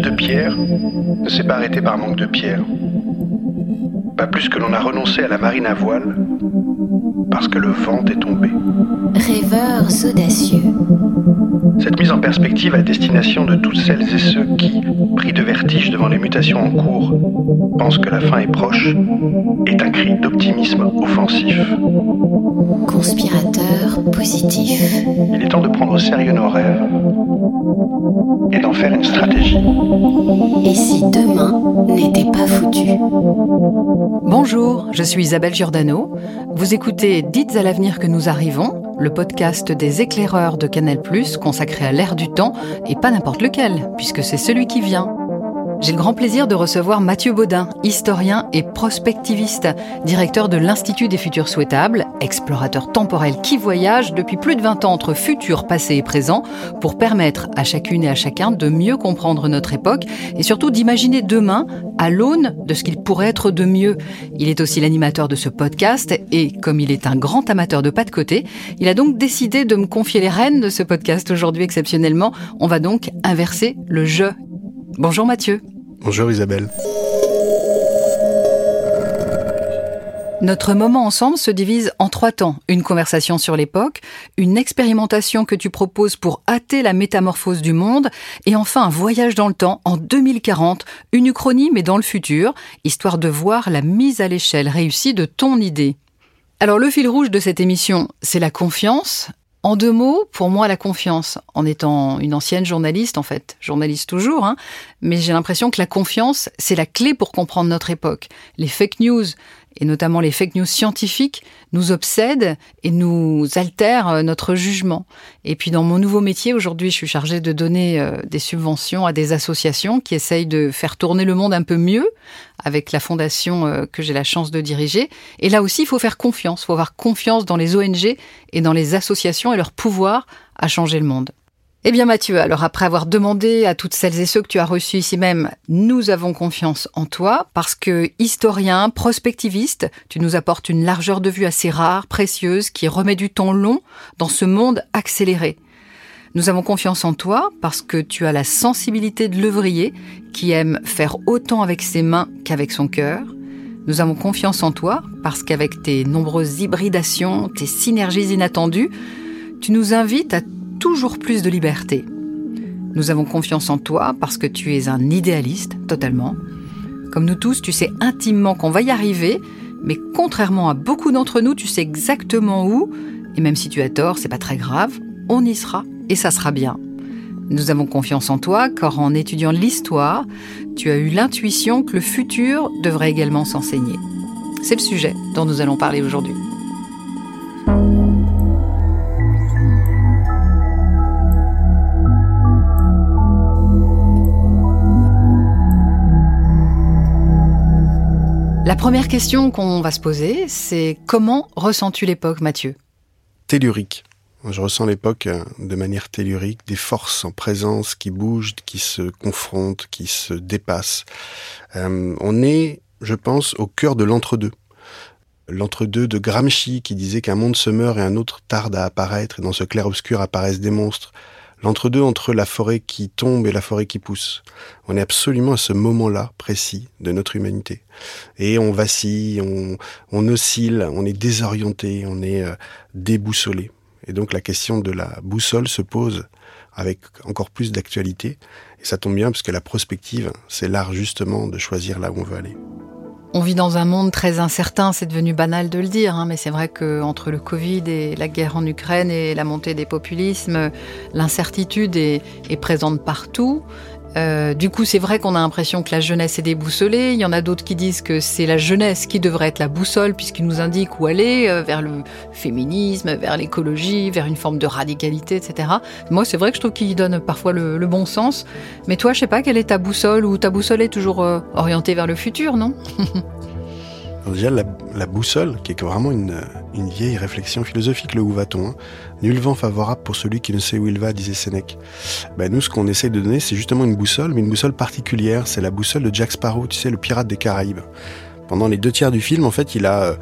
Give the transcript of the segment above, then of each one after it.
de pierre ne s'est pas arrêté par manque de pierre. Pas plus que l'on a renoncé à la marine à voile parce que le vent est tombé. Rêveurs audacieux. Cette mise en perspective à destination de toutes celles et ceux qui, pris de vertige devant les mutations en cours, pensent que la fin est proche, est un cri d'optimisme offensif. Conspirateur positif. Il est temps de prendre au sérieux nos rêves et d'en faire une stratégie. Et si demain n'était pas foutu Bonjour, je suis Isabelle Giordano. Vous écoutez Dites à l'avenir que nous arrivons, le podcast des éclaireurs de Canal+, consacré à l'ère du temps, et pas n'importe lequel, puisque c'est celui qui vient. J'ai le grand plaisir de recevoir Mathieu Baudin, historien et prospectiviste, directeur de l'Institut des futurs souhaitables, explorateur temporel qui voyage depuis plus de 20 ans entre futur, passé et présent pour permettre à chacune et à chacun de mieux comprendre notre époque et surtout d'imaginer demain à l'aune de ce qu'il pourrait être de mieux. Il est aussi l'animateur de ce podcast et comme il est un grand amateur de pas de côté, il a donc décidé de me confier les rênes de ce podcast aujourd'hui exceptionnellement. On va donc inverser le jeu. Bonjour Mathieu. Bonjour Isabelle. Notre moment ensemble se divise en trois temps. Une conversation sur l'époque, une expérimentation que tu proposes pour hâter la métamorphose du monde, et enfin un voyage dans le temps en 2040, une uchronie mais dans le futur, histoire de voir la mise à l'échelle réussie de ton idée. Alors le fil rouge de cette émission, c'est la confiance, en deux mots, pour moi, la confiance, en étant une ancienne journaliste, en fait, journaliste toujours, hein, mais j'ai l'impression que la confiance, c'est la clé pour comprendre notre époque. Les fake news, et notamment les fake news scientifiques, nous obsèdent et nous altèrent euh, notre jugement. Et puis dans mon nouveau métier, aujourd'hui, je suis chargée de donner euh, des subventions à des associations qui essayent de faire tourner le monde un peu mieux avec la fondation euh, que j'ai la chance de diriger. Et là aussi, il faut faire confiance, il faut avoir confiance dans les ONG et dans les associations et leur pouvoir à changer le monde. Eh bien Mathieu, alors après avoir demandé à toutes celles et ceux que tu as reçus ici même, nous avons confiance en toi parce que historien, prospectiviste, tu nous apportes une largeur de vue assez rare, précieuse, qui remet du temps long dans ce monde accéléré. Nous avons confiance en toi parce que tu as la sensibilité de l'œuvrier qui aime faire autant avec ses mains qu'avec son cœur. Nous avons confiance en toi parce qu'avec tes nombreuses hybridations, tes synergies inattendues, tu nous invites à toujours plus de liberté. Nous avons confiance en toi parce que tu es un idéaliste, totalement. Comme nous tous, tu sais intimement qu'on va y arriver, mais contrairement à beaucoup d'entre nous, tu sais exactement où, et même si tu as tort, c'est pas très grave, on y sera et ça sera bien. Nous avons confiance en toi car en étudiant l'histoire, tu as eu l'intuition que le futur devrait également s'enseigner. C'est le sujet dont nous allons parler aujourd'hui. La première question qu'on va se poser, c'est comment ressens-tu l'époque, Mathieu? Tellurique. Je ressens l'époque euh, de manière tellurique, des forces en présence qui bougent, qui se confrontent, qui se dépassent. Euh, on est, je pense, au cœur de l'entre-deux. L'entre-deux de Gramsci qui disait qu'un monde se meurt et un autre tarde à apparaître, et dans ce clair-obscur apparaissent des monstres l'entre-deux entre la forêt qui tombe et la forêt qui pousse. On est absolument à ce moment-là précis de notre humanité. Et on vacille, on, on oscille, on est désorienté, on est euh, déboussolé. Et donc la question de la boussole se pose avec encore plus d'actualité. Et ça tombe bien parce que la prospective, c'est l'art justement de choisir là où on veut aller. On vit dans un monde très incertain, c'est devenu banal de le dire, hein, mais c'est vrai qu'entre le Covid et la guerre en Ukraine et la montée des populismes, l'incertitude est présente partout. Euh, du coup, c'est vrai qu'on a l'impression que la jeunesse est déboussolée. Il y en a d'autres qui disent que c'est la jeunesse qui devrait être la boussole puisqu'il nous indique où aller, euh, vers le féminisme, vers l'écologie, vers une forme de radicalité, etc. Moi, c'est vrai que je trouve qu'il donne parfois le, bon sens. Mais toi, je sais pas quelle est ta boussole ou ta boussole est toujours euh, orientée vers le futur, non? déjà, la, boussole, qui est vraiment une, vieille réflexion philosophique, le où va-t-on hein. Nul vent favorable pour celui qui ne sait où il va, disait Sénèque. Ben, nous, ce qu'on essaie de donner, c'est justement une boussole, mais une boussole particulière. C'est la boussole de Jack Sparrow, tu sais, le pirate des Caraïbes. Pendant les deux tiers du film, en fait, il a,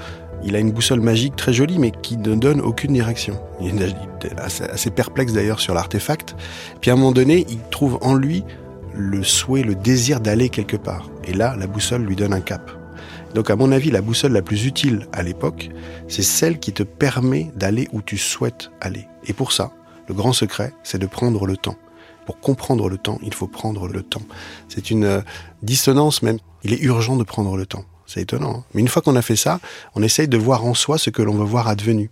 il a une boussole magique très jolie, mais qui ne donne aucune direction. Il est assez, assez perplexe d'ailleurs sur l'artefact. Puis à un moment donné, il trouve en lui le souhait, le désir d'aller quelque part. Et là, la boussole lui donne un cap. Donc à mon avis, la boussole la plus utile à l'époque, c'est celle qui te permet d'aller où tu souhaites aller. Et pour ça, le grand secret, c'est de prendre le temps. Pour comprendre le temps, il faut prendre le temps. C'est une euh, dissonance même. Il est urgent de prendre le temps. C'est étonnant. Hein. Mais une fois qu'on a fait ça, on essaye de voir en soi ce que l'on veut voir advenu.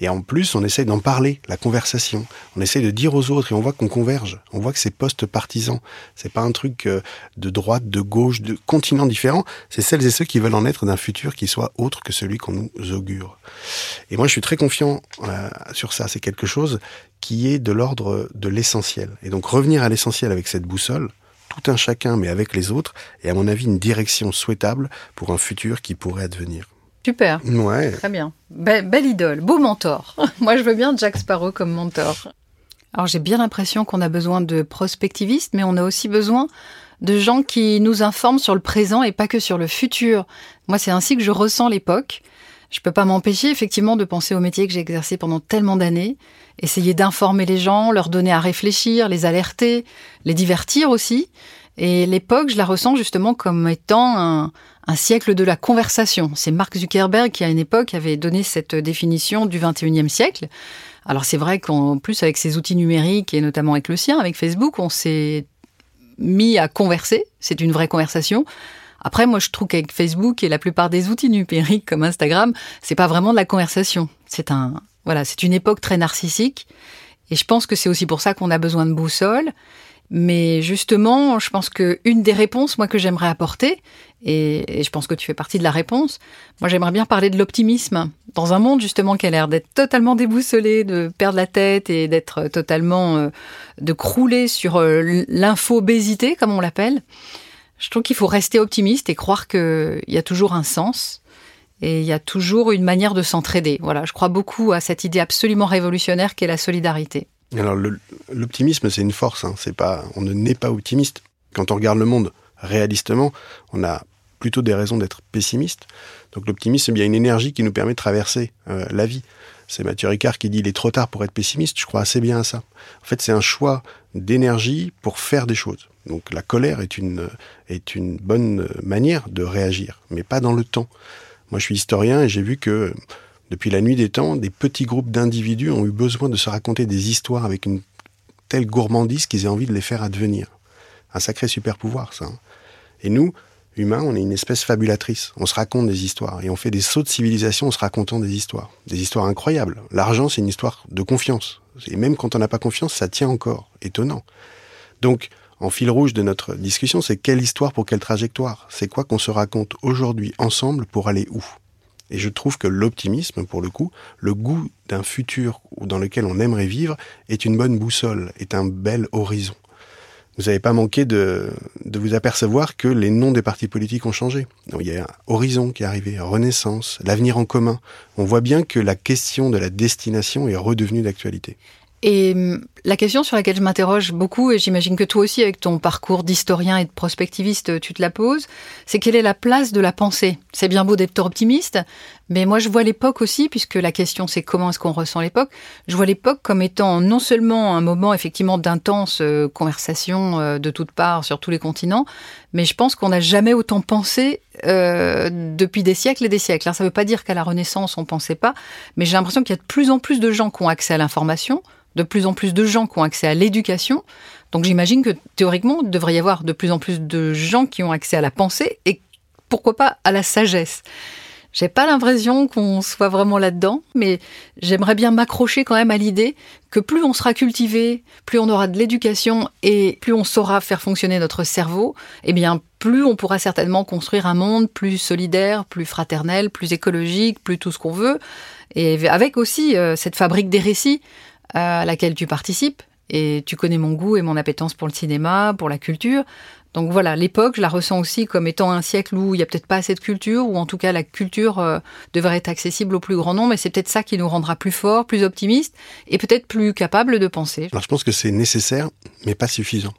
Et en plus, on essaye d'en parler, la conversation. On essaye de dire aux autres et on voit qu'on converge. On voit que c'est post-partisan. C'est pas un truc euh, de droite, de gauche, de continents différents. C'est celles et ceux qui veulent en être d'un futur qui soit autre que celui qu'on nous augure. Et moi, je suis très confiant euh, sur ça. C'est quelque chose qui est de l'ordre de l'essentiel. Et donc, revenir à l'essentiel avec cette boussole, tout un chacun, mais avec les autres, est à mon avis une direction souhaitable pour un futur qui pourrait advenir. Super. Ouais. Très bien. belle idole, beau mentor. Moi, je veux bien Jack Sparrow comme mentor. Alors, j'ai bien l'impression qu'on a besoin de prospectivistes, mais on a aussi besoin de gens qui nous informent sur le présent et pas que sur le futur. Moi, c'est ainsi que je ressens l'époque. Je peux pas m'empêcher effectivement de penser au métier que j'ai exercé pendant tellement d'années, essayer d'informer les gens, leur donner à réfléchir, les alerter, les divertir aussi. Et l'époque, je la ressens justement comme étant un, un siècle de la conversation. C'est Mark Zuckerberg qui, à une époque, avait donné cette définition du 21e siècle. Alors c'est vrai qu'en plus, avec ces outils numériques, et notamment avec le sien, avec Facebook, on s'est mis à converser. C'est une vraie conversation. Après, moi, je trouve qu'avec Facebook et la plupart des outils numériques comme Instagram, c'est pas vraiment de la conversation. C'est un, voilà, c'est une époque très narcissique. Et je pense que c'est aussi pour ça qu'on a besoin de boussole. Mais justement, je pense que une des réponses, moi, que j'aimerais apporter, et, je pense que tu fais partie de la réponse, moi, j'aimerais bien parler de l'optimisme. Dans un monde, justement, qui a l'air d'être totalement déboussolé, de perdre la tête et d'être totalement, euh, de crouler sur euh, l'infobésité, comme on l'appelle. Je trouve qu'il faut rester optimiste et croire qu'il y a toujours un sens et il y a toujours une manière de s'entraider. Voilà, je crois beaucoup à cette idée absolument révolutionnaire qu'est la solidarité. Alors l'optimisme, c'est une force. Hein. C'est pas, on ne naît pas optimiste. Quand on regarde le monde réalistement, on a plutôt des raisons d'être pessimiste. Donc l'optimisme, c'est bien une énergie qui nous permet de traverser euh, la vie. C'est Mathieu Ricard qui dit il est trop tard pour être pessimiste. Je crois assez bien à ça. En fait, c'est un choix d'énergie pour faire des choses. Donc la colère est une est une bonne manière de réagir, mais pas dans le temps. Moi, je suis historien et j'ai vu que depuis la nuit des temps, des petits groupes d'individus ont eu besoin de se raconter des histoires avec une telle gourmandise qu'ils aient envie de les faire advenir. Un sacré super pouvoir, ça. Hein. Et nous, humains, on est une espèce fabulatrice. On se raconte des histoires et on fait des sauts de civilisation en se racontant des histoires. Des histoires incroyables. L'argent, c'est une histoire de confiance. Et même quand on n'a pas confiance, ça tient encore. Étonnant. Donc, en fil rouge de notre discussion, c'est quelle histoire pour quelle trajectoire? C'est quoi qu'on se raconte aujourd'hui ensemble pour aller où? Et je trouve que l'optimisme, pour le coup, le goût d'un futur dans lequel on aimerait vivre, est une bonne boussole, est un bel horizon. Vous n'avez pas manqué de, vous apercevoir que les noms des partis politiques ont changé. il y a Horizon qui est arrivé, Renaissance, l'avenir en commun. On voit bien que la question de la destination est redevenue d'actualité. Et hum, la question sur laquelle je m'interroge beaucoup, et j'imagine que toi aussi, avec ton parcours d'historien et de prospectiviste, tu te la poses, c'est quelle est la place de la pensée? C'est bien beau d'être optimiste, mais moi je vois l'époque aussi, puisque la question c'est comment est-ce qu'on ressent l'époque, je vois l'époque comme étant non seulement un moment effectivement d'intense euh, conversation euh, de toutes parts sur tous les continents, mais je pense qu'on n'a jamais autant pensé euh, depuis des siècles et des siècles. Alors, ça ne veut pas dire qu'à la Renaissance on pensait pas, mais j'ai l'impression qu'il y a de plus en plus de gens qui ont accès à l'information, de plus en plus de gens qui ont accès à l'éducation. Donc j'imagine que théoriquement, il devrait y avoir de plus en plus de gens qui ont accès à la pensée et pourquoi pas à la sagesse. J'ai pas l'impression qu'on soit vraiment là-dedans, mais j'aimerais bien m'accrocher quand même à l'idée que plus on sera cultivé, plus on aura de l'éducation et plus on saura faire fonctionner notre cerveau, eh bien plus on pourra certainement construire un monde plus solidaire, plus fraternel, plus écologique, plus tout ce qu'on veut, et avec aussi euh, cette fabrique des récits à laquelle tu participes. Et tu connais mon goût et mon appétence pour le cinéma, pour la culture. Donc voilà, l'époque, je la ressens aussi comme étant un siècle où il n'y a peut-être pas assez de culture, ou en tout cas la culture euh, devrait être accessible au plus grand nombre, et c'est peut-être ça qui nous rendra plus forts, plus optimistes, et peut-être plus capables de penser. Alors je pense que c'est nécessaire, mais pas suffisant.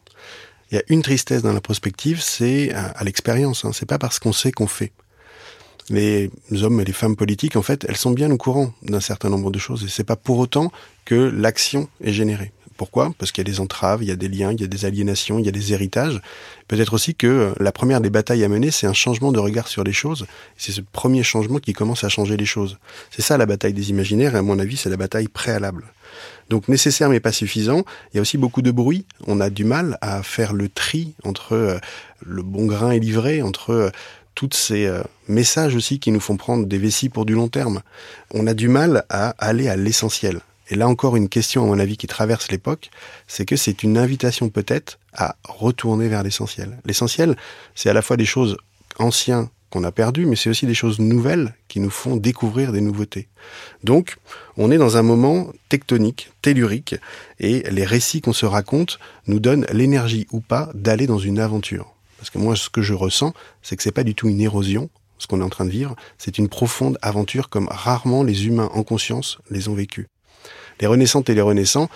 Il y a une tristesse dans la prospective, c'est à, à l'expérience. Hein. C'est pas parce qu'on sait qu'on fait les hommes et les femmes politiques, en fait, elles sont bien au courant d'un certain nombre de choses. Et c'est pas pour autant que l'action est générée. Pourquoi? Parce qu'il y a des entraves, il y a des liens, il y a des aliénations, il y a des héritages. Peut-être aussi que euh, la première des batailles à mener, c'est un changement de regard sur les choses. C'est ce premier changement qui commence à changer les choses. C'est ça la bataille des imaginaires, et à mon avis, c'est la bataille préalable. Donc nécessaire mais pas suffisant. Il y a aussi beaucoup de bruit. On a du mal à faire le tri entre euh, le bon grain et livré, entre euh, tous ces messages aussi qui nous font prendre des vessies pour du long terme. On a du mal à aller à l'essentiel. Et là encore, une question, à mon avis, qui traverse l'époque, c'est que c'est une invitation peut-être à retourner vers l'essentiel. L'essentiel, c'est à la fois des choses anciennes qu'on a perdues, mais c'est aussi des choses nouvelles qui nous font découvrir des nouveautés. Donc, on est dans un moment tectonique, tellurique, et les récits qu'on se raconte nous donnent l'énergie ou pas d'aller dans une aventure. Parce que moi, ce que je ressens, c'est que c'est pas du tout une érosion, ce qu'on est en train de vivre, c'est une profonde aventure comme rarement les humains en conscience les ont vécues. Les renaissantes et les renaissants,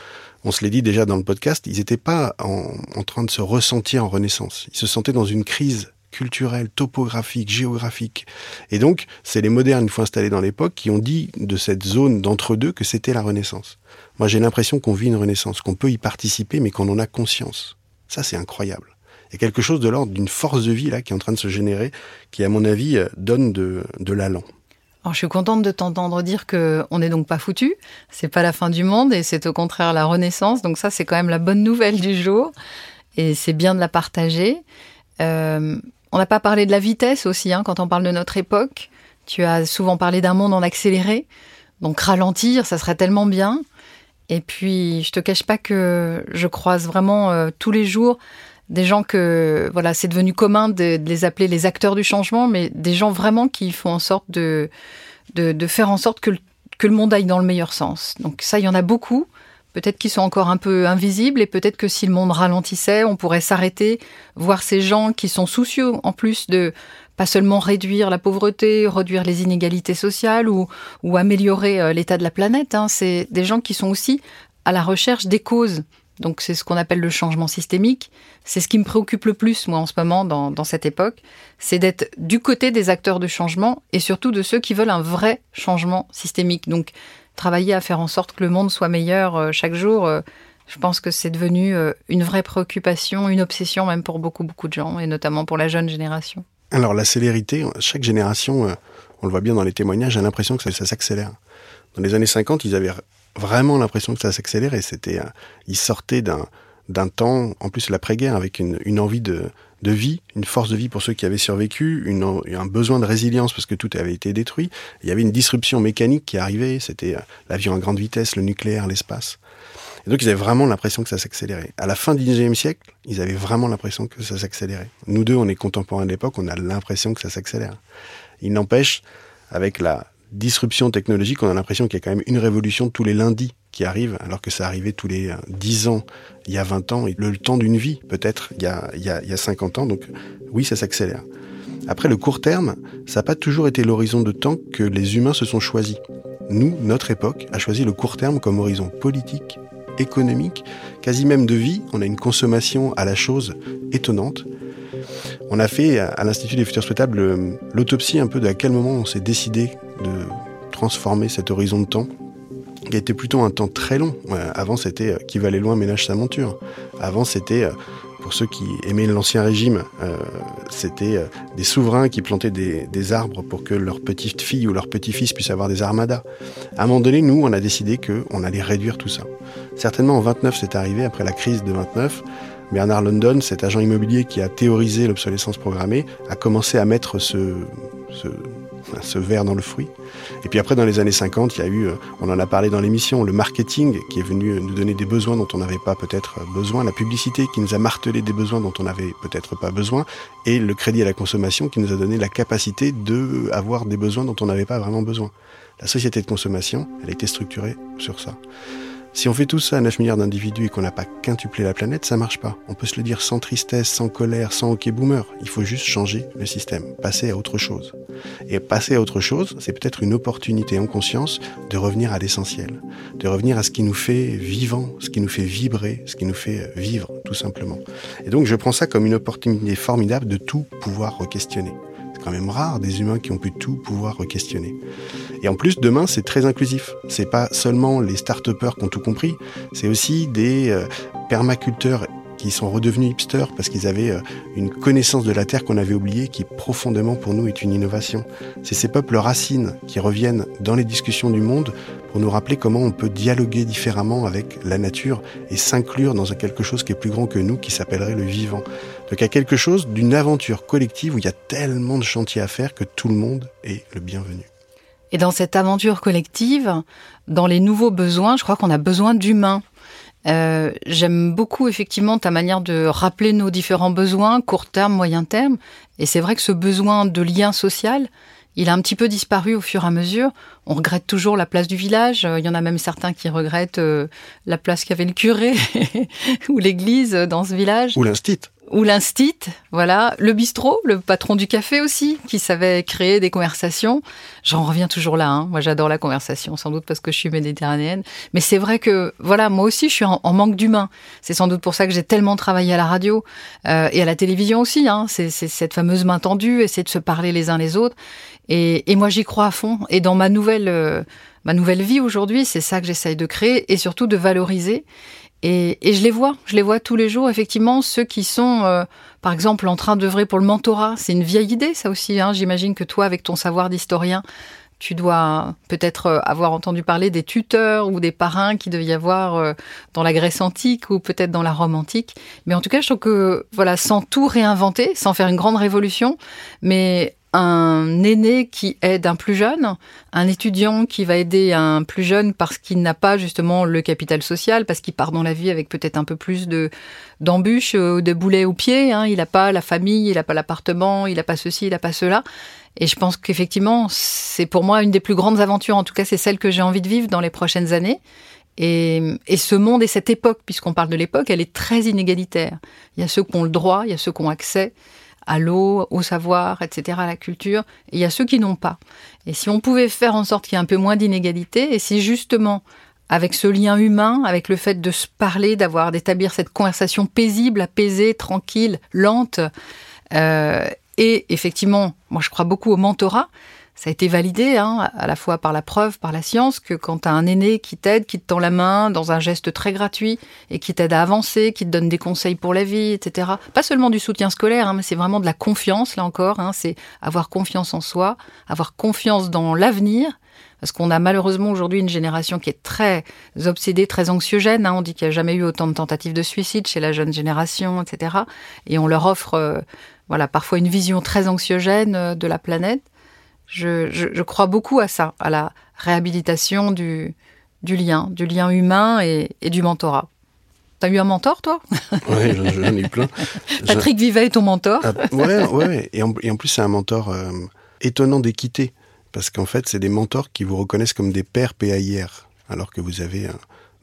on se l'est dit déjà dans le podcast, ils n'étaient pas en, train de se ressentir en renaissance. Ils se sentaient dans une crise culturelle, topographique, géographique. Et donc, c'est les modernes, une fois installés dans l'époque, qui ont dit de cette zone d'entre-deux que c'était la Renaissance. Moi, j'ai l'impression qu'on vit une Renaissance, qu'on peut y participer, mais qu'on en a conscience. Ça, c'est incroyable. Il y a quelque chose de l'ordre d'une force de vie là qui est en train de se générer, qui, à mon avis, donne de, de l'allant. Alors, je suis contente de t'entendre dire que on n'est donc pas foutu. C'est pas la fin du monde et c'est au contraire la renaissance. Donc ça, c'est quand même la bonne nouvelle du jour et c'est bien de la partager. Euh, on n'a pas parlé de la vitesse aussi hein, quand on parle de notre époque. Tu as souvent parlé d'un monde en accéléré. Donc ralentir, ça serait tellement bien. Et puis, je te cache pas que je croise vraiment euh, tous les jours des gens que voilà, c'est devenu commun de, les appeler les acteurs du changement, mais des gens vraiment qui font en sorte de, de, faire en sorte que le, que le monde aille dans le meilleur sens. Donc ça, il y en a beaucoup. Peut-être qu'ils sont encore un peu invisibles et peut-être que si le monde ralentissait, on pourrait s'arrêter, voir ces gens qui sont soucieux en plus de pas seulement réduire la pauvreté, réduire les inégalités sociales ou, ou améliorer euh, l'état de la planète. Hein. C'est des gens qui sont aussi à la recherche des causes donc c'est ce qu'on appelle le changement systémique. C'est ce qui me préoccupe le plus, moi, en ce moment, dans, cette époque, c'est d'être du côté des acteurs de changement et surtout de ceux qui veulent un vrai changement systémique. Donc travailler à faire en sorte que le monde soit meilleur euh, chaque jour, euh, je pense que c'est devenu euh, une vraie préoccupation, une obsession même pour beaucoup, beaucoup de gens, et notamment pour la jeune génération. Alors la célérité, chaque génération, on le voit bien dans les témoignages, a l'impression que ça s'accélère. Dans les années 50, ils avaient vraiment l'impression que ça s'accélérait. C'était, il sortait d'un d'un temps, en plus l'après-guerre, avec une, une envie de, de vie, une force de vie pour ceux qui avaient survécu, une, un besoin de résilience parce que tout avait été détruit. Il y avait une disruption mécanique qui arrivait, c'était euh, l'avion à grande vitesse, le nucléaire, l'espace. Et donc ils avaient vraiment l'impression que ça s'accélérait. À la fin du 19e siècle, ils avaient vraiment l'impression que ça s'accélérait. Nous deux, on est contemporains de l'époque, on a l'impression que ça s'accélère. Il n'empêche, avec la, disruption technologique, on a l'impression qu'il y a quand même une révolution tous les lundis qui arrive, alors que ça arrivait tous les 10 euh, ans, il y a 20 ans, le temps d'une vie peut-être il y, a, il, il y a 50 ans, donc oui, ça s'accélère. Après, le court terme, ça n'a pas toujours été l'horizon de temps que les humains se sont choisis. Nous, notre époque, a choisi le court terme comme horizon politique, économique, quasi même de vie. On a une consommation à la chose étonnante. On a fait à l'Institut des futurs souhaitables euh, l'autopsie un peu de à quel moment on s'est décidé de transformer cet horizon de temps qui été plutôt un temps très long. Euh, avant, c'était euh, qui va aller loin ménage sa monture. Avant, c'était pour ceux qui aimaient l'ancien régime, c'était des souverains qui plantaient des, arbres pour que leur petite fille ou leur petit-fils puissent avoir des armadas. À un moment donné, nous, on a décidé qu'on allait réduire tout ça. Certainement en 29, c'est arrivé après la crise de 29. Bernard London, cet agent immobilier qui a théorisé l'obsolescence programmée, a commencé à mettre ce, verre dans le fruit. Et puis après, dans les années 50, il y a eu, euh, on en a parlé dans l'émission, le marketing qui est venu nous donner des besoins dont on n'avait pas peut-être besoin, la publicité qui nous a martelé des besoins dont on n'avait peut-être pas besoin, et le crédit à la consommation qui nous a donné la capacité de avoir des besoins dont on n'avait pas vraiment besoin. La société de consommation, elle été structurée sur ça. Si on fait tout ça à 9 milliards d'individus et qu'on n'a pas quintuplé la planète, ça marche pas. On peut se le dire sans tristesse, sans colère, sans hockey boomer. Il faut juste changer le système, passer à autre chose. Et passer à autre chose, c'est peut-être une opportunité en conscience de revenir à l'essentiel, de revenir à ce qui nous fait vivant, ce qui nous fait vibrer, ce qui nous fait vivre, tout simplement. Et donc je prends ça comme une opportunité formidable de tout pouvoir re-questionner quand même rare, des humains qui ont pu tout pouvoir questionner. Et en plus, demain, c'est très inclusif. C'est pas seulement les start-upers qui ont tout compris, c'est aussi des euh, permaculteurs qui sont redevenus hipsters parce qu'ils avaient euh, une connaissance de la Terre qu'on avait oubliée, qui profondément pour nous est une innovation. C'est ces peuples racines qui reviennent dans les discussions du monde pour nous rappeler comment on peut dialoguer différemment avec la nature et s'inclure dans quelque chose qui est plus grand que nous, qui s'appellerait le vivant. Donc il y a quelque chose d'une aventure collective où il y a tellement de chantiers à faire que tout le monde est le bienvenu. Et dans cette aventure collective, dans les nouveaux besoins, je crois qu'on a besoin d'humains. Euh, j'aime beaucoup effectivement ta manière de rappeler nos différents besoins, court terme, moyen terme. Et c'est vrai que ce besoin de lien social, il a un petit peu disparu au fur et à mesure. On regrette toujours la place du village. Il y en a même certains qui regrettent euh, la place qu'avait le curé ou l'église dans ce village. Ou l'instit ou l'instit, voilà, le bistrot, le patron du café aussi, qui savait créer des conversations. J'en reviens toujours là. Hein. Moi, j'adore la conversation, sans doute parce que je suis méditerranéenne. Mais c'est vrai que, voilà, moi aussi, je suis en, manque d'humain. C'est sans doute pour ça que j'ai tellement travaillé à la radio euh, et à la télévision aussi. Hein. C'est cette fameuse main tendue, essayer de se parler les uns les autres. Et, moi, j'y crois à fond. Et dans ma nouvelle, euh, ma nouvelle vie aujourd'hui, c'est ça que j'essaye de créer et surtout de valoriser. Et, je les vois, je les vois tous les jours, effectivement, ceux qui sont, euh, par exemple, en train d'œuvrer pour le mentorat. C'est une vieille idée, ça aussi. Hein. J'imagine que toi, avec ton savoir d'historien, tu dois peut-être euh, avoir entendu parler des tuteurs ou des parrains qui devait y avoir euh, dans la Grèce antique ou peut-être dans la Rome antique. Mais en tout cas, je trouve que, voilà, sans tout réinventer, sans faire une grande révolution, mais un aîné qui aide un plus jeune, un étudiant qui va aider un plus jeune parce qu'il n'a pas justement le capital social, parce qu'il part dans la vie avec peut-être un peu plus de d'embûches, euh, de boulets aux pieds. Hein. Il n'a pas la famille, il n'a pas l'appartement, il n'a pas ceci, il n'a pas cela. Et je pense qu'effectivement, c'est pour moi une des plus grandes aventures. En tout cas, c'est celle que j'ai envie de vivre dans les prochaines années. Et, et, ce monde et cette époque, puisqu'on parle de l'époque, elle est très inégalitaire. Il y a ceux qui ont le droit, il y a ceux qui ont accès à l'eau, au savoir, etc., à la culture. Et il y a ceux qui n'ont pas. Et si on pouvait faire en sorte qu'il y ait un peu moins d'inégalité, et si justement, avec ce lien humain, avec le fait de se parler, d'avoir, d'établir cette conversation paisible, apaisée, tranquille, lente, euh, et effectivement, moi je crois beaucoup au mentorat, ça a été validé, hein, à la fois par la preuve, par la science, que quand tu as un aîné qui t'aide, qui te tend la main dans un geste très gratuit et qui t'aide à avancer, qui te donne des conseils pour la vie, etc. Pas seulement du soutien scolaire, hein, mais c'est vraiment de la confiance, là encore. Hein, c'est avoir confiance en soi, avoir confiance dans l'avenir. Parce qu'on a malheureusement aujourd'hui une génération qui est très obsédée, très anxiogène. Hein. On dit qu'il n'y a jamais eu autant de tentatives de suicide chez la jeune génération, etc. Et on leur offre, euh, voilà, parfois une vision très anxiogène euh, de la planète. Je, crois beaucoup à ça, à la réhabilitation du, du lien, du lien humain et, du mentorat. T'as eu un mentor, toi? Oui, j'en ai eu plein. Patrick Vivet est ton mentor? Ah, Ouais, ouais. Et en, et en plus, c'est un mentor euh, étonnant d'équité. Parce qu'en fait, c'est des mentors qui vous reconnaissent comme des pères PAIR, alors que vous avez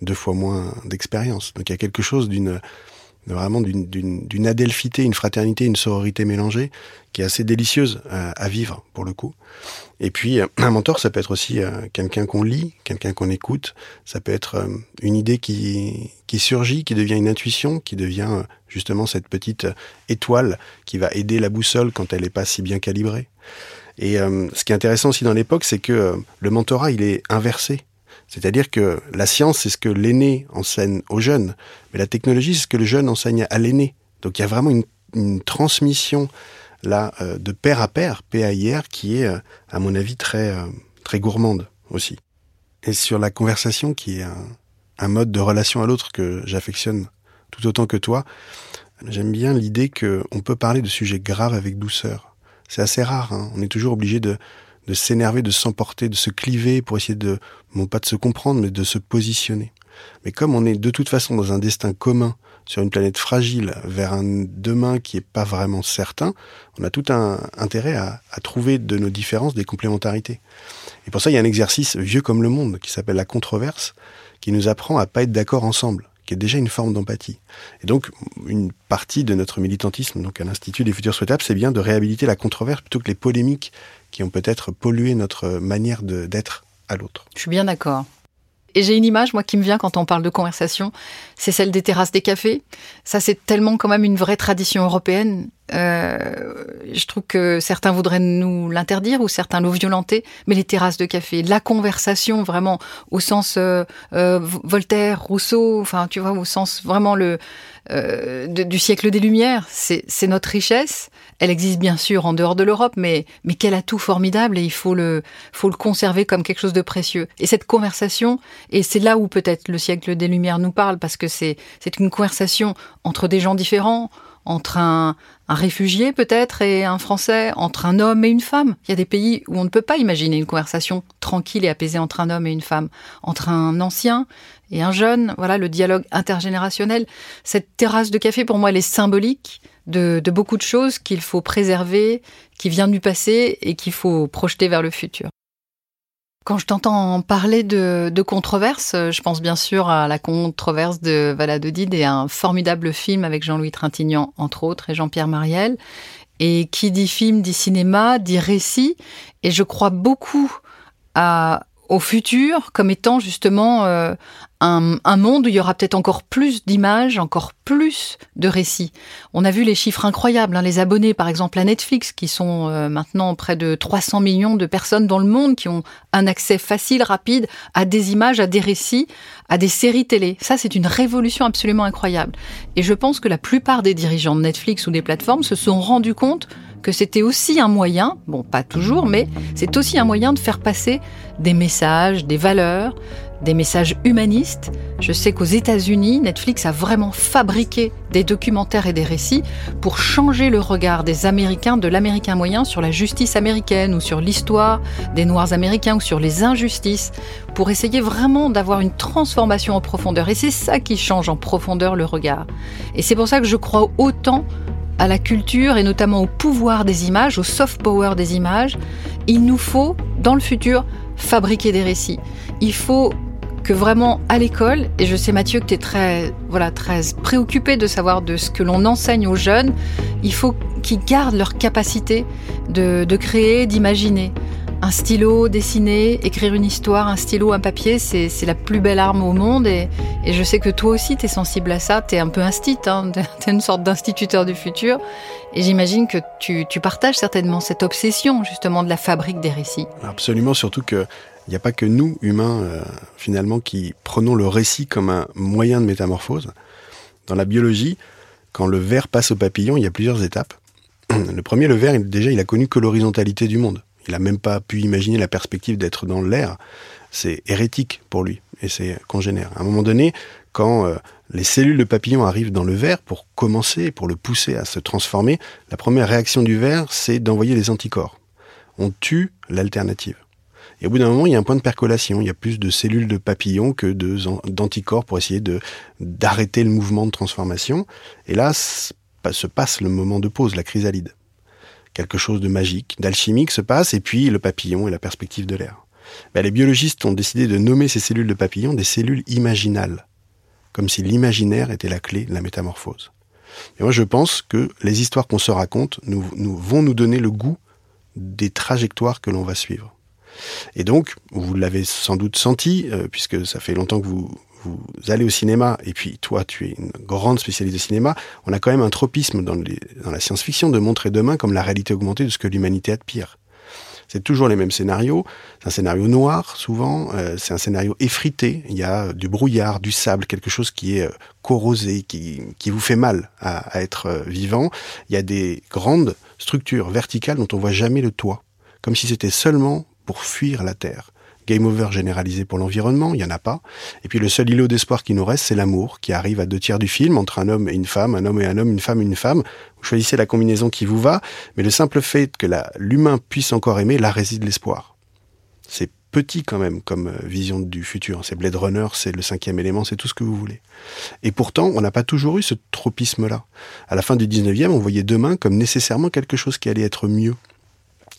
deux fois moins d'expérience. Donc il y a quelque chose d'une vraiment d'une adelphité, une fraternité, une sororité mélangée qui est assez délicieuse à, vivre pour le coup. Et puis euh, un mentor, ça peut être aussi euh, quelqu'un qu'on lit, quelqu'un qu'on écoute, ça peut être euh, une idée qui, qui surgit, qui devient une intuition, qui devient justement cette petite étoile qui va aider la boussole quand elle n'est pas si bien calibrée. Et ce qui est intéressant aussi dans l'époque, c'est que le mentorat, il est inversé. C'est-à-dire que la science, c'est ce que l'aîné enseigne aux jeunes, mais la technologie, c'est ce que le jeune enseigne à l'aîné. Donc il y a vraiment une, transmission là euh, de père à père, PAIR, qui est, euh, à mon avis, très euh, très gourmande aussi. Et sur la conversation, qui est un, mode de relation à l'autre que j'affectionne tout autant que toi, j'aime bien l'idée qu'on peut parler de sujets graves avec douceur. C'est assez rare. Hein. On est toujours obligé de de s'énerver, de s'emporter, de se cliver pour essayer de, non pas de se comprendre, mais de se positionner. Mais comme on est de toute façon dans un destin commun, sur une planète fragile, vers un demain qui est pas vraiment certain, on a tout un intérêt à, à trouver de nos différences des complémentarités. Et pour ça, il y a un exercice vieux comme le monde qui s'appelle la controverse, qui nous apprend à pas être d'accord ensemble qui est déjà une forme d'empathie. Et donc, une partie de notre militantisme, donc à l'Institut des futurs souhaitables, c'est bien de réhabiliter la controverse plutôt que les polémiques qui ont peut-être pollué notre manière d'être à l'autre. Je suis bien d'accord. Et j'ai une image, moi, qui me vient quand on parle de conversation, c'est celle des terrasses des cafés. Ça, c'est tellement quand même une vraie tradition européenne. euh, je trouve que certains voudraient nous l'interdire ou certains nous violenter, mais les terrasses de café, la conversation vraiment au sens euh, euh, Voltaire, Rousseau, enfin tu vois, au sens vraiment le du siècle des Lumières, c'est notre richesse. Elle existe bien sûr en dehors de l'Europe, mais mais quel atout formidable et il faut le faut le conserver comme quelque chose de précieux. Et cette conversation, et c'est là où peut-être le siècle des Lumières nous parle, parce que c'est c'est une conversation entre des gens différents entre un, réfugié peut-être et un Français, entre un homme et une femme. Il y a des pays où on ne peut pas imaginer une conversation tranquille et apaisée entre un homme et une femme, entre un ancien et un jeune. Voilà le dialogue intergénérationnel. Cette terrasse de café, pour moi, elle est symbolique de, de beaucoup de choses qu'il faut préserver, qui vient du passé et qu'il faut projeter vers le futur. Quand je t'entends parler de, de controverses, je pense bien sûr à la controverse de Valladolid et un formidable film avec Jean-Louis Trintignant, entre autres, et Jean-Pierre Mariel. Et qui dit film, dit cinéma, dit récit. Et je crois beaucoup à, au futur comme étant justement euh, un, monde où il y aura peut-être encore plus d'images, encore plus de récits. On a vu les chiffres incroyables, hein, les abonnés par exemple à Netflix, qui sont euh, maintenant près de 300 millions de personnes dans le monde qui ont un accès facile, rapide à des images, à des récits, à des séries télé. Ça, c'est une révolution absolument incroyable. Et je pense que la plupart des dirigeants de Netflix ou des plateformes se sont rendus compte que c'était aussi un moyen, bon pas toujours, mais c'est aussi un moyen de faire passer des messages, des valeurs, des messages humanistes. Je sais qu'aux États-Unis, Netflix a vraiment fabriqué des documentaires et des récits pour changer le regard des Américains, de l'Américain moyen, sur la justice américaine ou sur l'histoire des Noirs américains ou sur les injustices, pour essayer vraiment d'avoir une transformation en profondeur. Et c'est ça qui change en profondeur le regard. Et c'est pour ça que je crois autant à la culture et notamment au pouvoir des images, au soft power des images, il nous faut, dans le futur, fabriquer des récits. Il faut que vraiment à l'école, et je sais Mathieu que tu es très, voilà, très préoccupé de savoir de ce que l'on enseigne aux jeunes, il faut qu'ils gardent leur capacité de, de créer, d'imaginer un stylo, dessiner, écrire une histoire, un stylo, un papier, c'est la plus belle arme au monde. Et, je sais que toi aussi, tu es sensible à ça. Tu es un peu instit, hein, tu es une sorte d'instituteur du futur. Et j'imagine que tu, partages certainement cette obsession, justement, de la fabrique des récits. Absolument, surtout que il n'y a pas que nous, humains, euh, finalement, qui prenons le récit comme un moyen de métamorphose. Dans la biologie, quand le ver passe au papillon, il y a plusieurs étapes. Le premier, le ver, déjà, il a connu que l'horizontalité du monde. Il n'a même pas pu imaginer la perspective d'être dans l'air. C'est hérétique pour lui et c'est congénère. À un moment donné, quand euh, les cellules de papillon arrivent dans le verre pour commencer, pour le pousser à se transformer, la première réaction du verre, c'est d'envoyer des anticorps. On tue l'alternative. Et au bout d'un moment, il y a un point de percolation. Il y a plus de cellules de papillon que d'anticorps pour essayer d'arrêter le mouvement de transformation. Et là, se passe le moment de pause, la chrysalide quelque chose de magique, d'alchimique se passe, et puis le papillon et la perspective de l'air. Ben, les biologistes ont décidé de nommer ces cellules de papillon des cellules imaginales, comme si l'imaginaire était la clé de la métamorphose. Et moi, je pense que les histoires qu'on se raconte nous, vont nous donner le goût des trajectoires que l'on va suivre. Et donc, vous l'avez sans doute senti, euh, puisque ça fait longtemps que vous, vous allez au cinéma, et puis toi, tu es une grande spécialiste de cinéma, on a quand même un tropisme dans, dans la science-fiction de montrer demain comme la réalité augmentée de ce que l'humanité a de pire. C'est toujours les mêmes scénarios. C'est un scénario noir, souvent. Euh, c'est un scénario effrité. Il y a du brouillard, du sable, quelque chose qui est euh, corrosé, qui, qui vous fait mal à, à être euh, vivant. Il y a des grandes structures verticales dont on voit jamais le toit. Comme si c'était seulement pour fuir la Terre game over généralisé pour l'environnement, il n'y en a pas. Et puis le seul îlot d'espoir qui nous reste, c'est l'amour, qui arrive à deux tiers du film, entre un homme et une femme, un homme et un homme, une femme et une femme. Vous choisissez la combinaison qui vous va, mais le simple fait que l'humain puisse encore aimer, là réside l'espoir. C'est petit quand même comme euh, vision du futur. C'est Blade Runner, c'est le cinquième élément, c'est tout ce que vous voulez. Et pourtant, on n'a pas toujours eu ce tropisme-là. À la fin du 19e, on voyait demain comme nécessairement quelque chose qui allait être mieux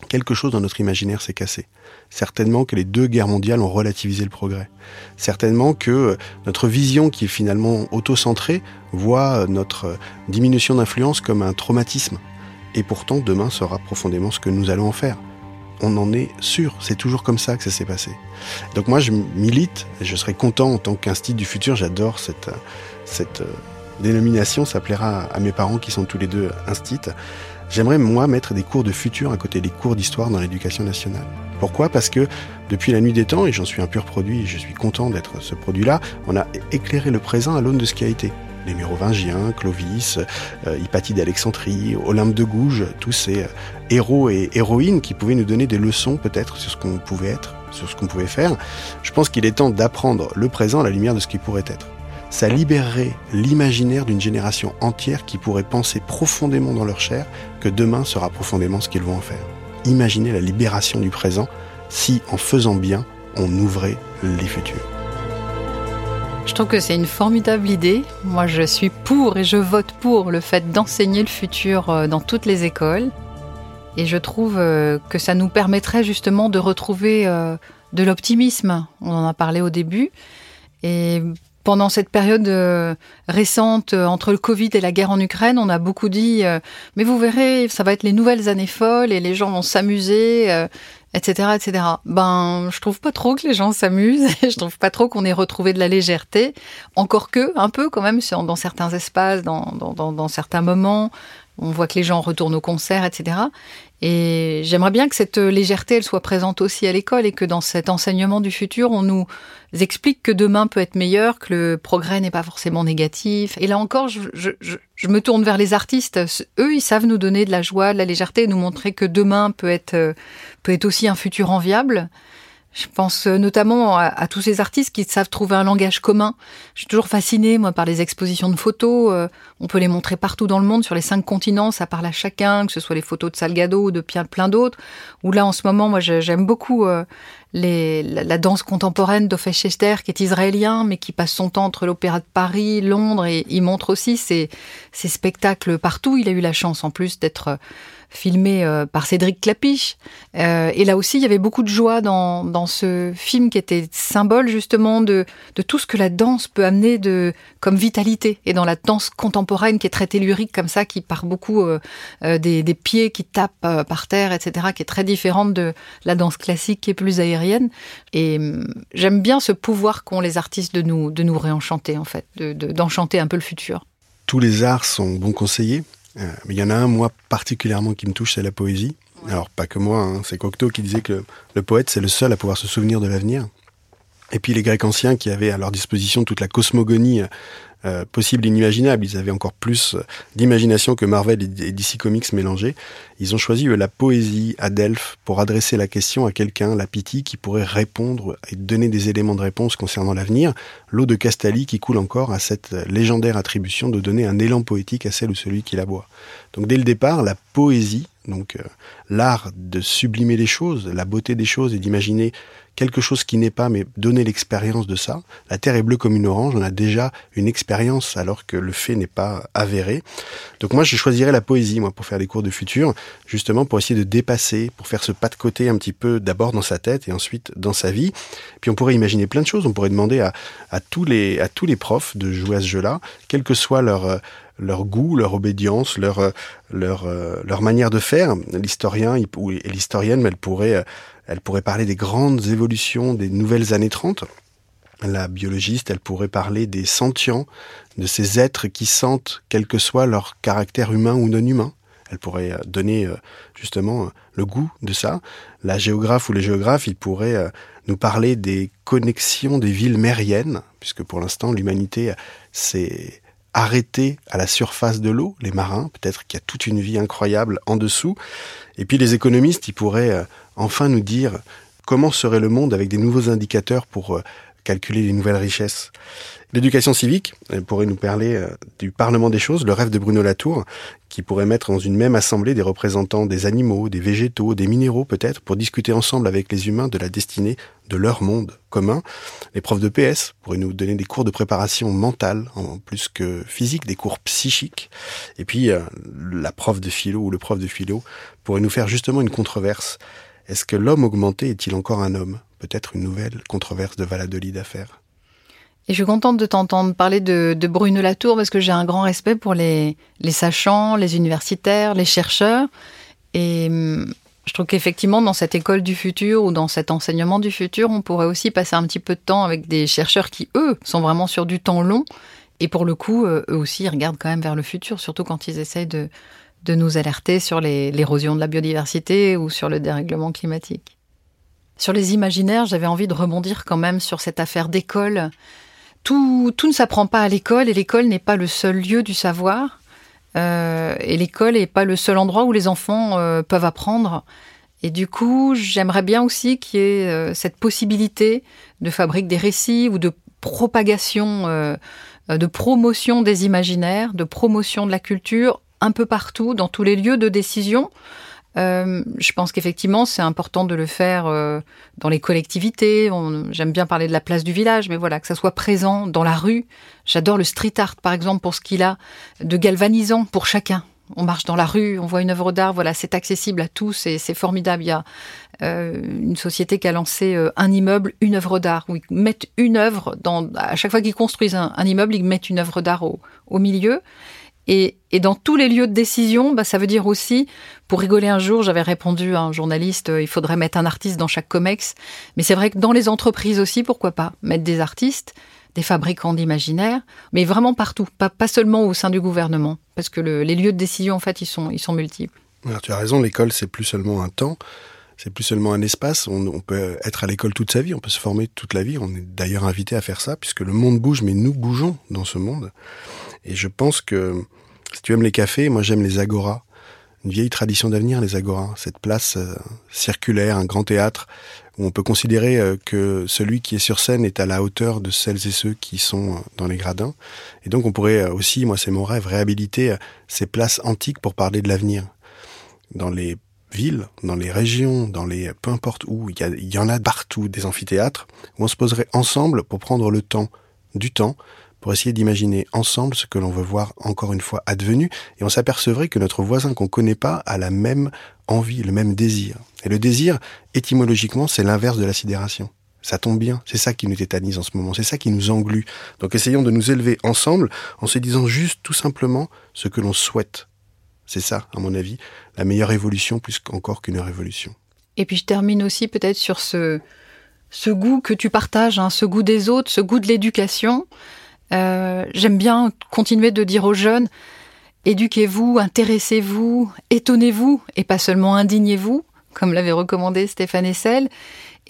quelque chose dans notre imaginaire s'est cassé. Certainement que les deux guerres mondiales ont relativisé le progrès. Certainement que euh, notre vision qui est finalement auto-centrée voit euh, notre euh, diminution d'influence comme un traumatisme. Et pourtant, demain sera profondément ce que nous allons en faire. On en est sûr, c'est toujours comme ça que ça s'est passé. Donc moi, je milite, je serais content en tant qu'institut du futur, j'adore cette, cette dénomination, ça plaira à mes parents qui sont tous les deux instits. J'aimerais, moi, mettre des cours de futur à côté des cours d'histoire dans l'éducation nationale. Pourquoi? Parce que depuis la nuit des temps, et j'en suis un pur produit, je suis content d'être ce produit-là, on a éclairé le présent à l'aune de ce qui a été. Les Mérovingiens, Clovis, euh, d'Alexandrie, Olympe de Gouges, tous ces euh, héros et héroïnes qui pouvaient nous donner des leçons peut-être sur ce qu'on pouvait être, sur ce qu'on pouvait faire. Je pense qu'il est temps d'apprendre le présent à la lumière de ce qui pourrait être ça libérerait l'imaginaire d'une génération entière qui pourrait penser profondément dans leur chair que demain sera profondément ce qu'ils vont en faire. Imaginez la libération du présent si, en faisant bien, on ouvrait les futurs. Je trouve que c'est une formidable idée. Moi, je suis pour et je vote pour le fait d'enseigner le futur euh, dans toutes les écoles. Et je trouve euh, que ça nous permettrait justement de retrouver euh, de l'optimisme. On en a parlé au début. Et pendant cette période euh, récente euh, entre le Covid et la guerre en Ukraine, on a beaucoup dit euh, mais vous verrez, ça va être les nouvelles années folles et les gens vont s'amuser, etc., etc. Ben, je trouve pas trop que les gens s'amusent. je trouve pas trop qu'on ait retrouvé de la légèreté, encore que un peu quand même dans certains espaces, dans, dans, dans certains moments. On voit que les gens retournent au concert, etc. Et j'aimerais bien que cette légèreté, elle soit présente aussi à l'école et que dans cet enseignement du futur, on nous explique que demain peut être meilleur, que le progrès n'est pas forcément négatif. Et là encore, je, je, je, me tourne vers les artistes. Eux, ils savent nous donner de la joie, de la légèreté, nous montrer que demain peut être, peut être aussi un futur enviable. Je pense euh, notamment à, tous ces artistes qui savent trouver un langage commun. Je suis toujours fascinée, moi, par les expositions de photos. Euh, on peut les montrer partout dans le monde, sur les cinq continents, ça parle à chacun, que ce soit les photos de Salgado ou de plein d'autres. Ou là, en ce moment, moi, j'aime beaucoup euh, les, la, danse contemporaine d'Ophé Chester, qui est israélien, mais qui passe son temps entre l'Opéra de Paris, Londres, et il montre aussi ses, ses spectacles partout. Il a eu la chance, en plus, d'être filmé euh, par Cédric Clapiche. Euh, et là aussi, il y avait beaucoup de joie dans, dans ce film qui était symbole justement de, de tout ce que la danse peut amener de comme vitalité. Et dans la danse contemporaine qui est très tellurique comme ça, qui part beaucoup euh, des, des, pieds qui tapent par terre, etc., qui est très différente de la danse classique qui est plus aérienne. Et hum, j'aime bien ce pouvoir qu'ont les artistes de nous, de nous réenchanter en fait, d'enchanter de, un peu le futur. Tous les arts sont bons conseillers mais il y en a un, moi, particulièrement qui me touche, c'est la poésie. Alors, pas que moi, hein, c'est Cocteau qui disait que le poète, c'est le seul à pouvoir se souvenir de l'avenir. Et puis les Grecs anciens qui avaient à leur disposition toute la cosmogonie euh, possible inimaginable. Ils avaient encore plus euh, d'imagination que Marvel et DC Comics mélangés. Ils ont choisi la poésie à Delphes pour adresser la question à quelqu'un, la pitié, qui pourrait répondre et donner des éléments de réponse concernant l'avenir. L'eau de Castalie qui coule encore à cette légendaire attribution de donner un élan poétique à celle ou celui qui la boit. Donc dès le départ, la poésie, donc euh, l'art de sublimer les choses, la beauté des choses et d'imaginer quelque chose qui n'est pas, mais donner l'expérience de ça. La Terre est bleue comme une orange, on a déjà une expérience alors que le fait n'est pas avéré. Donc moi, je choisirais la poésie, moi, pour faire des cours de futur, justement pour essayer de dépasser, pour faire ce pas de côté un petit peu d'abord dans sa tête et ensuite dans sa vie. Puis on pourrait imaginer plein de choses. On pourrait demander à, tous les à tous les profs de jouer à ce jeu-là, quel que soit leur leur goût, leur obédience, leur leur leur manière de faire. L'historien ou l'historienne, elle pourrait elle pourrait parler des grandes évolutions des nouvelles années 30. La biologiste, elle pourrait parler des sentients, de ces êtres qui sentent quel que soit leur caractère humain ou non humain. Elle pourrait euh, donner euh, justement euh, le goût de ça. La géographe ou les géographes, ils pourraient nous parler des connexions des villes mériennes, puisque pour l'instant l'humanité s'est arrêtée à la surface de l'eau, les marins, peut-être qu'il y a toute une vie incroyable en dessous. Et puis les économistes, ils pourraient enfin nous dire comment serait le monde avec des nouveaux indicateurs pour euh, calculer les nouvelles richesses. L'éducation civique pourrait nous parler euh, du Parlement des choses, le rêve de Bruno Latour, qui pourrait mettre dans une même assemblée des représentants des animaux, des végétaux, des minéraux peut-être, pour discuter ensemble avec les humains de la destinée de leur monde commun. Les profs de PS pourraient nous donner des cours de préparation mentale, en plus que physique, des cours psychiques. Et puis, euh, la prof de philo ou le prof de philo pourrait nous faire justement une controverse est-ce que l'homme augmenté est-il encore un homme? Peut-être une nouvelle controverse de Valladolid à faire. Et je suis contente de t'entendre parler de, de Bruno Latour parce que j'ai un grand respect pour les, les sachants, les universitaires, les chercheurs. Et hum, je trouve qu'effectivement, dans cette école du futur ou dans cet enseignement du futur, on pourrait aussi passer un petit peu de temps avec des chercheurs qui, eux, sont vraiment sur du temps long Et pour le coup, eux aussi, ils regardent quand même vers le futur, surtout quand ils essayent de, de nous alerter sur l'érosion de la biodiversité ou sur le dérèglement climatique. Sur les imaginaires, j'avais envie de rebondir quand même sur cette affaire d'école. Tout, tout ne s'apprend pas à l'école et l'école n'est pas le seul lieu du savoir. Euh, et l'école n'est pas le seul endroit où les enfants euh, peuvent apprendre. Et du coup, j'aimerais bien aussi qu'il y ait euh, cette possibilité de fabriquer des récits ou de propagation, de promotion des imaginaires, de promotion de la culture un peu partout, dans tous les lieux de décision. Euh, je pense qu'effectivement, c'est important de le faire euh, dans les collectivités. J'aime bien parler de la place du village, mais voilà, que ça soit présent dans la rue. J'adore le street art, par exemple, pour ce qu'il a de galvanisant pour chacun. On marche dans la rue, on voit une œuvre d'art, voilà, c'est accessible à tous et c'est formidable. Il y a euh, une société qui a lancé un immeuble, une œuvre d'art, où ils mettent une œuvre dans, à chaque fois qu'ils construisent un, immeuble, ils mettent une œuvre d'art au milieu. Et, dans tous les lieux de décision, bah, ça veut dire aussi, pour rigoler un jour, j'avais répondu à un journaliste, euh, il faudrait mettre un artiste dans chaque COMEX. Mais c'est vrai que dans les entreprises aussi, pourquoi pas, mettre des artistes, des fabricants d'imaginaire, mais vraiment partout, pas, seulement au sein du gouvernement, parce que les lieux de décision, en fait, ils sont, multiples. Tu as raison, l'école, c'est plus seulement un temps, c'est plus seulement un espace. On, peut être à l'école toute sa vie, on peut se former toute la vie. On est d'ailleurs invité à faire ça, puisque le monde bouge, mais nous bougeons dans ce monde. Et je pense que si tu aimes les cafés, moi j'aime les agoras. Une vieille tradition d'avenir, les agoras. Cette place euh, circulaire, un grand théâtre, où on peut considérer euh, que celui qui est sur scène est à la hauteur de celles et ceux qui sont euh, dans les gradins. Et donc on pourrait aussi, moi c'est mon rêve, réhabiliter ces places antiques pour parler de l'avenir. Dans les villes, dans les régions, dans les peu importe où, il y, il y en a partout des amphithéâtres où on se poserait ensemble pour prendre le temps, du temps, pour essayer d'imaginer ensemble ce que l'on veut voir encore une fois advenu, et on s'apercevrait que notre voisin qu'on connaît pas a la même envie, le même désir. Et le désir, étymologiquement, c'est l'inverse de la sidération. Ça tombe bien, c'est ça qui nous tétanise en ce moment, c'est ça qui nous englue. Donc essayons de nous élever ensemble en se disant juste tout simplement ce que l'on souhaite. C'est ça, à mon avis, la meilleure évolution plus qu'encore qu'une révolution. Et puis je termine aussi peut-être sur ce, ce goût que tu partages, hein, ce goût des autres, ce goût de l'éducation. Euh, j'aime bien continuer de dire aux jeunes, éduquez-vous, intéressez-vous, étonnez-vous, et pas seulement indignez-vous, comme l'avait recommandé Stéphane Essel.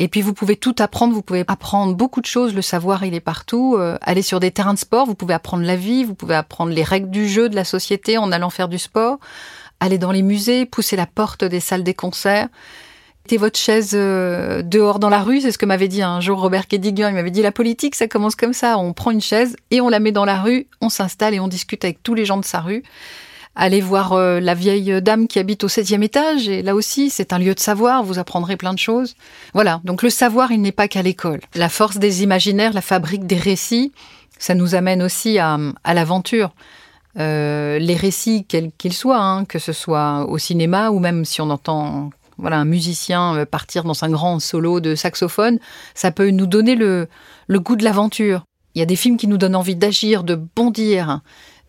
Et puis vous pouvez tout apprendre, vous pouvez apprendre beaucoup de choses, le savoir il est partout. Euh, aller sur des terrains de sport, vous pouvez apprendre la vie, vous pouvez apprendre les règles du jeu, de la société en allant faire du sport. Aller dans les musées, pousser la porte des salles des concerts mettez votre chaise euh, dehors dans la rue, c'est ce que m'avait dit un jour Robert Kedigan. Il m'avait dit la politique, ça commence comme ça. On prend une chaise et on la met dans la rue, on s'installe et on discute avec tous les gens de sa rue. Allez voir euh, la vieille dame qui habite au septième étage, et là aussi, c'est un lieu de savoir, vous apprendrez plein de choses. Voilà, donc le savoir, il n'est pas qu'à l'école. La force des imaginaires, la fabrique des récits, ça nous amène aussi à, l'aventure. Euh, les récits, quels qu'ils soient, hein, que ce soit au cinéma ou même si on entend voilà, un musicien euh, partir dans un grand solo de saxophone, ça peut nous donner le, goût de l'aventure. Il y a des films qui nous donnent envie d'agir, de bondir,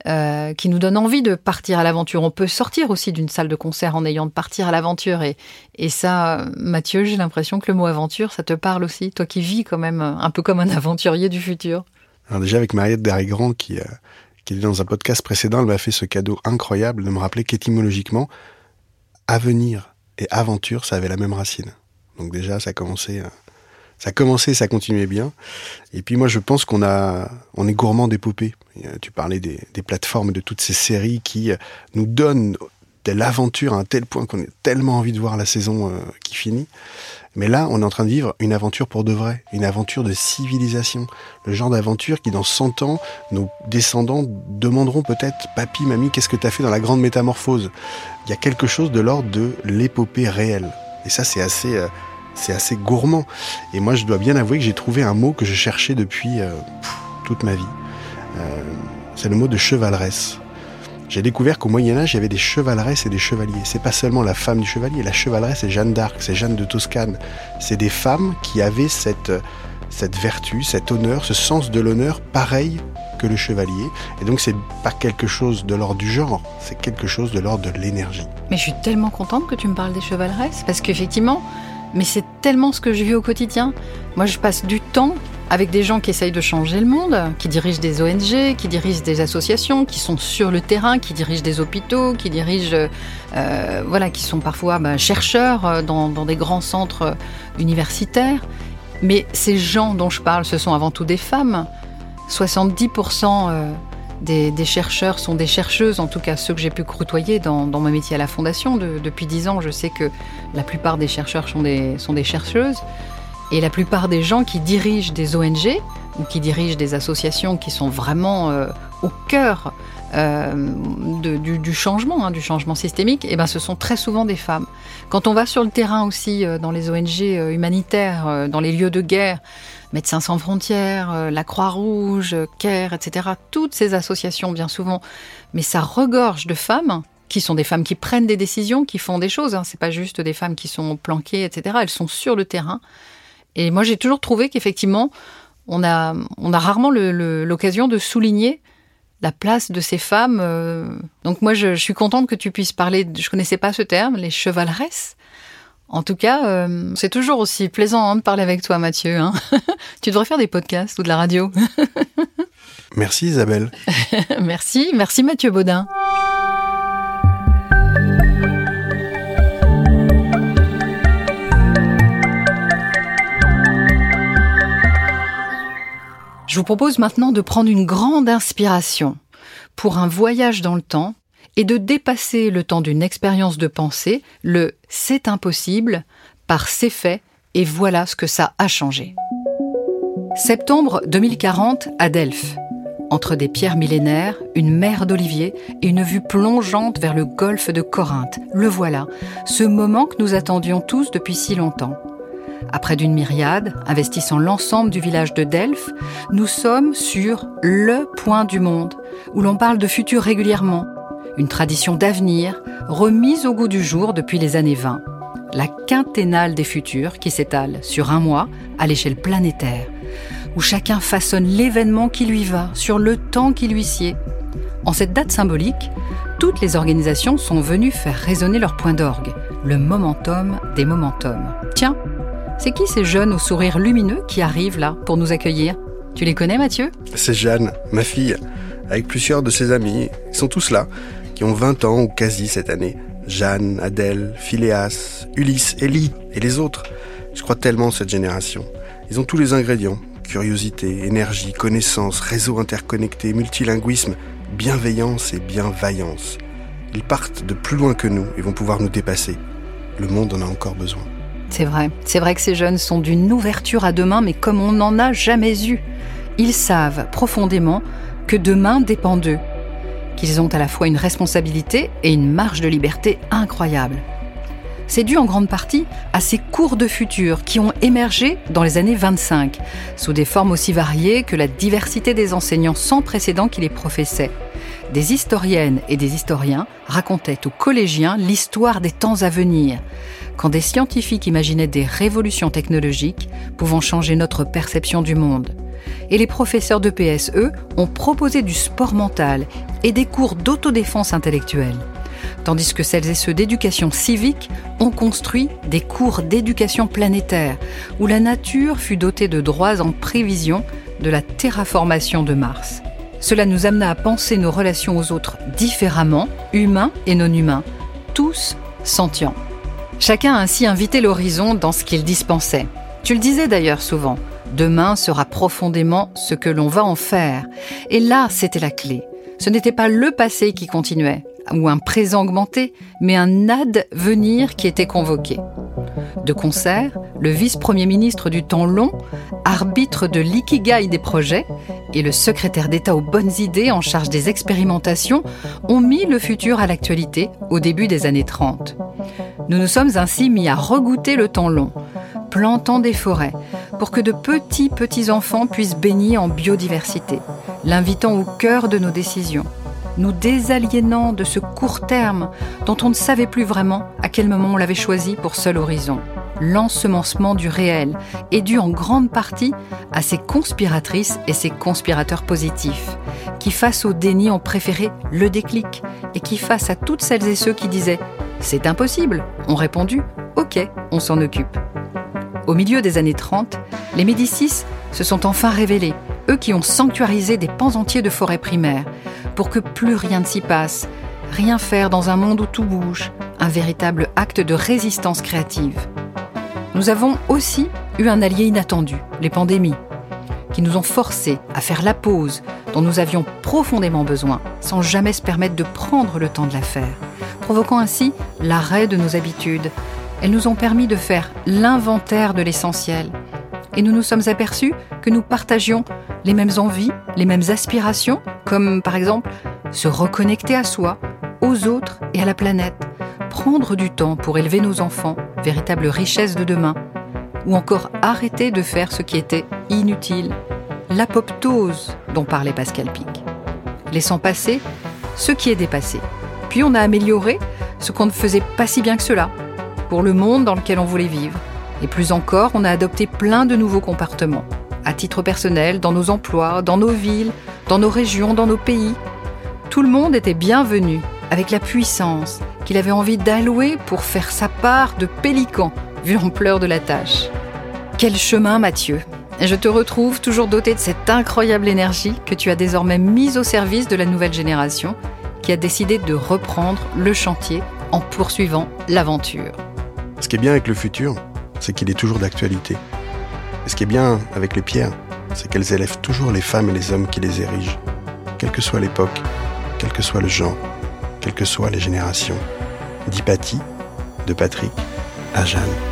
euh, qui nous donnent envie de partir à l'aventure. On peut sortir aussi d'une salle de concert en ayant de partir à l'aventure. Et, ça, Mathieu, j'ai l'impression que le mot aventure, ça te parle aussi. Toi qui vis quand même un peu comme un aventurier du futur. Alors déjà avec Mariette Darigrand qui, euh, qui était dans un podcast précédent, elle m'a fait ce cadeau incroyable de me rappeler qu'étymologiquement, avenir et aventure, ça avait la même racine. Donc déjà, ça a commencé, euh, ça a commencé, ça continuait bien. Et puis moi, je pense qu'on a, on est gourmand d'épopées. Tu parlais des, des, plateformes, de toutes ces séries qui euh, nous donnent de l'aventure à un tel point qu'on a tellement envie de voir la saison euh, qui finit. Mais là, on est en train de vivre une aventure pour de vrai, une aventure de civilisation. Le genre d'aventure qui, dans 100 ans, nos descendants demanderont peut-être Papy, mamie, qu'est-ce que tu as fait dans la grande métamorphose? Il y a quelque chose de l'ordre de l'épopée réelle. Et ça, c'est assez, euh, c'est assez gourmand. Et moi, je dois bien avouer que j'ai trouvé un mot que je cherchais depuis euh, toute ma vie. Euh, c'est le mot de chevaleresse j'ai découvert qu'au Moyen Âge, il y avait des chevaleresses et des chevaliers. C'est pas seulement la femme du chevalier, la chevaleresse, c'est Jeanne d'Arc, c'est Jeanne de Toscane. C'est des femmes qui avaient cette, cette vertu, cet honneur, ce sens de l'honneur pareil que le chevalier. Et donc c'est pas quelque chose de l'ordre du genre, c'est quelque chose de l'ordre de l'énergie. Mais je suis tellement contente que tu me parles des chevaleresses, parce qu'effectivement, mais c'est tellement ce que je vis au quotidien. Moi, je passe du temps avec des gens qui essayent de changer le monde, qui dirigent des ONG, qui dirigent des associations, qui sont sur le terrain, qui dirigent des hôpitaux, qui dirigent, euh, voilà, qui sont parfois bah, chercheurs euh, dans, des grands centres universitaires. Mais ces gens dont je parle, ce sont avant tout des femmes. 70% euh, des, chercheurs sont des chercheuses, en tout cas ceux que j'ai pu côtoyer dans, mon métier à la Fondation. depuis 10 ans, je sais que la plupart des chercheurs sont des, chercheuses. Et la plupart des gens qui dirigent des ONG ou qui dirigent des associations qui sont vraiment euh, au cœur euh, du, changement, hein, du changement systémique, eh ben, ce sont très souvent des femmes. Quand on va sur le terrain aussi, euh, dans les ONG humanitaires, dans les lieux de guerre, Médecins sans frontières, la Croix-Rouge, CARE, etc., toutes ces associations, bien souvent, mais ça regorge de femmes qui sont des femmes qui prennent des décisions, qui font des choses. Hein. C'est pas juste des femmes qui sont planquées, etc. Elles sont sur le terrain. Et moi, j'ai toujours trouvé qu'effectivement, on a, on a rarement l'occasion de souligner la place de ces femmes. Euh. Donc moi, je, suis contente que tu puisses parler, je connaissais pas ce terme, les chevaleresses. En tout cas, euh, c'est toujours aussi plaisant hein, de parler avec toi, Mathieu. Hein. tu devrais faire des podcasts ou de la radio. merci Isabelle. merci, merci Mathieu Baudin. Je vous propose maintenant de prendre une grande inspiration pour un voyage dans le temps et de dépasser le temps d'une expérience de pensée, le c'est impossible, par c'est fait et voilà ce que ça a changé. Septembre 2040 à Delphes. Entre des pierres millénaires, une mer d'oliviers et une vue plongeante vers le golfe de Corinthe. Le voilà, ce moment que nous attendions tous depuis si longtemps. Après d'une myriade, investissant l'ensemble du village de Delphes, nous sommes sur le point du monde, où l'on parle de futur régulièrement, une tradition d'avenir remise au goût du jour depuis les années 20. La quinténale des futurs qui s'étale sur un mois à l'échelle planétaire, où chacun façonne l'événement qui lui va, sur le temps qui lui sied. En cette date symbolique, toutes les organisations sont venues faire résonner leur point d'orgue, le momentum des momentums. Tiens, c'est qui ces jeunes au sourire lumineux qui arrivent là pour nous accueillir? Tu les connais Mathieu? C'est Jeanne, ma fille, avec plusieurs de ses amis. Ils sont tous là, qui ont 20 ans ou quasi cette année. Jeanne, Adèle, Phileas, Ulysse, Ellie et les autres. Je crois tellement cette génération. Ils ont tous les ingrédients. Curiosité, énergie, connaissance, réseau interconnecté, multilinguisme, bienveillance et bienveillance. Ils partent de plus loin que nous et vont pouvoir nous dépasser. Le monde en a encore besoin. C'est vrai. C'est vrai que ces jeunes sont d'une ouverture à demain, mais comme on n'en a jamais eu. Ils savent profondément que demain dépend d'eux, qu'ils ont à la fois une responsabilité et une marge de liberté incroyable. C'est dû en grande partie à ces cours de futur qui ont émergé dans les années 25, sous des formes aussi variées que la diversité des enseignants sans précédent qui les professaient. Des historiennes et des historiens racontaient aux collégiens l'histoire des temps à venir, quand des scientifiques imaginaient des révolutions technologiques pouvant changer notre perception du monde. Et les professeurs de PSE ont proposé du sport mental et des cours d'autodéfense intellectuelle, tandis que celles et ceux d'éducation civique ont construit des cours d'éducation planétaire, où la nature fut dotée de droits en prévision de la terraformation de Mars. Cela nous amena à penser nos relations aux autres différemment, humains et non humains, tous sentients. Chacun a ainsi invité l'horizon dans ce qu'il dispensait. Tu le disais d'ailleurs souvent, demain sera profondément ce que l'on va en faire. Et là, c'était la clé. Ce n'était pas le passé qui continuait, ou un présent augmenté, mais un advenir qui était convoqué. De concert, le vice-premier ministre du temps long, arbitre de l'ikigai des projets, et le secrétaire d'État aux bonnes idées en charge des expérimentations ont mis le futur à l'actualité au début des années 30. Nous nous sommes ainsi mis à regoûter le temps long, plantant des forêts, pour que de petits petits-enfants puissent baigner en biodiversité, l'invitant au cœur de nos décisions nous désaliénant de ce court terme dont on ne savait plus vraiment à quel moment on l'avait choisi pour seul horizon. L'ensemencement du réel est dû en grande partie à ces conspiratrices et ces conspirateurs positifs, qui face au déni ont préféré le déclic, et qui face à toutes celles et ceux qui disaient ⁇ C'est impossible !⁇ ont répondu ⁇ Ok, on s'en occupe ⁇ Au milieu des années 30, les Médicis se sont enfin révélés, eux qui ont sanctuarisé des pans entiers de forêts primaires, pour que plus rien ne s'y passe, rien faire dans un monde où tout bouge, un véritable acte de résistance créative. Nous avons aussi eu un allié inattendu, les pandémies, qui nous ont forcés à faire la pause dont nous avions profondément besoin, sans jamais se permettre de prendre le temps de la faire, provoquant ainsi l'arrêt de nos habitudes. Elles nous ont permis de faire l'inventaire de l'essentiel. Et nous nous sommes aperçus que nous partagions les mêmes envies, les mêmes aspirations, comme par exemple se reconnecter à soi, aux autres et à la planète, prendre du temps pour élever nos enfants, véritable richesse de demain, ou encore arrêter de faire ce qui était inutile, l'apoptose dont parlait Pascal Pic, laissant passer ce qui est dépassé. Puis on a amélioré ce qu'on ne faisait pas si bien que cela, pour le monde dans lequel on voulait vivre. Et plus encore, on a adopté plein de nouveaux comportements, à titre personnel, dans nos emplois, dans nos villes, dans nos régions, dans nos pays. Tout le monde était bienvenu, avec la puissance qu'il avait envie d'allouer pour faire sa part de pélican vu l'ampleur de la tâche. Quel chemin, Mathieu je te retrouve toujours doté de cette incroyable énergie que tu as désormais mise au service de la nouvelle génération qui a décidé de reprendre le chantier en poursuivant l'aventure. Ce qui est bien avec le futur, c'est qu'il est toujours d'actualité. Et ce qui est bien avec les pierres, c'est qu'elles élèvent toujours les femmes et les hommes qui les érigent, quelle que soit l'époque, quel que soit le genre, quelles que soient les générations. D'Hypatie, de Patrick, à Jeanne.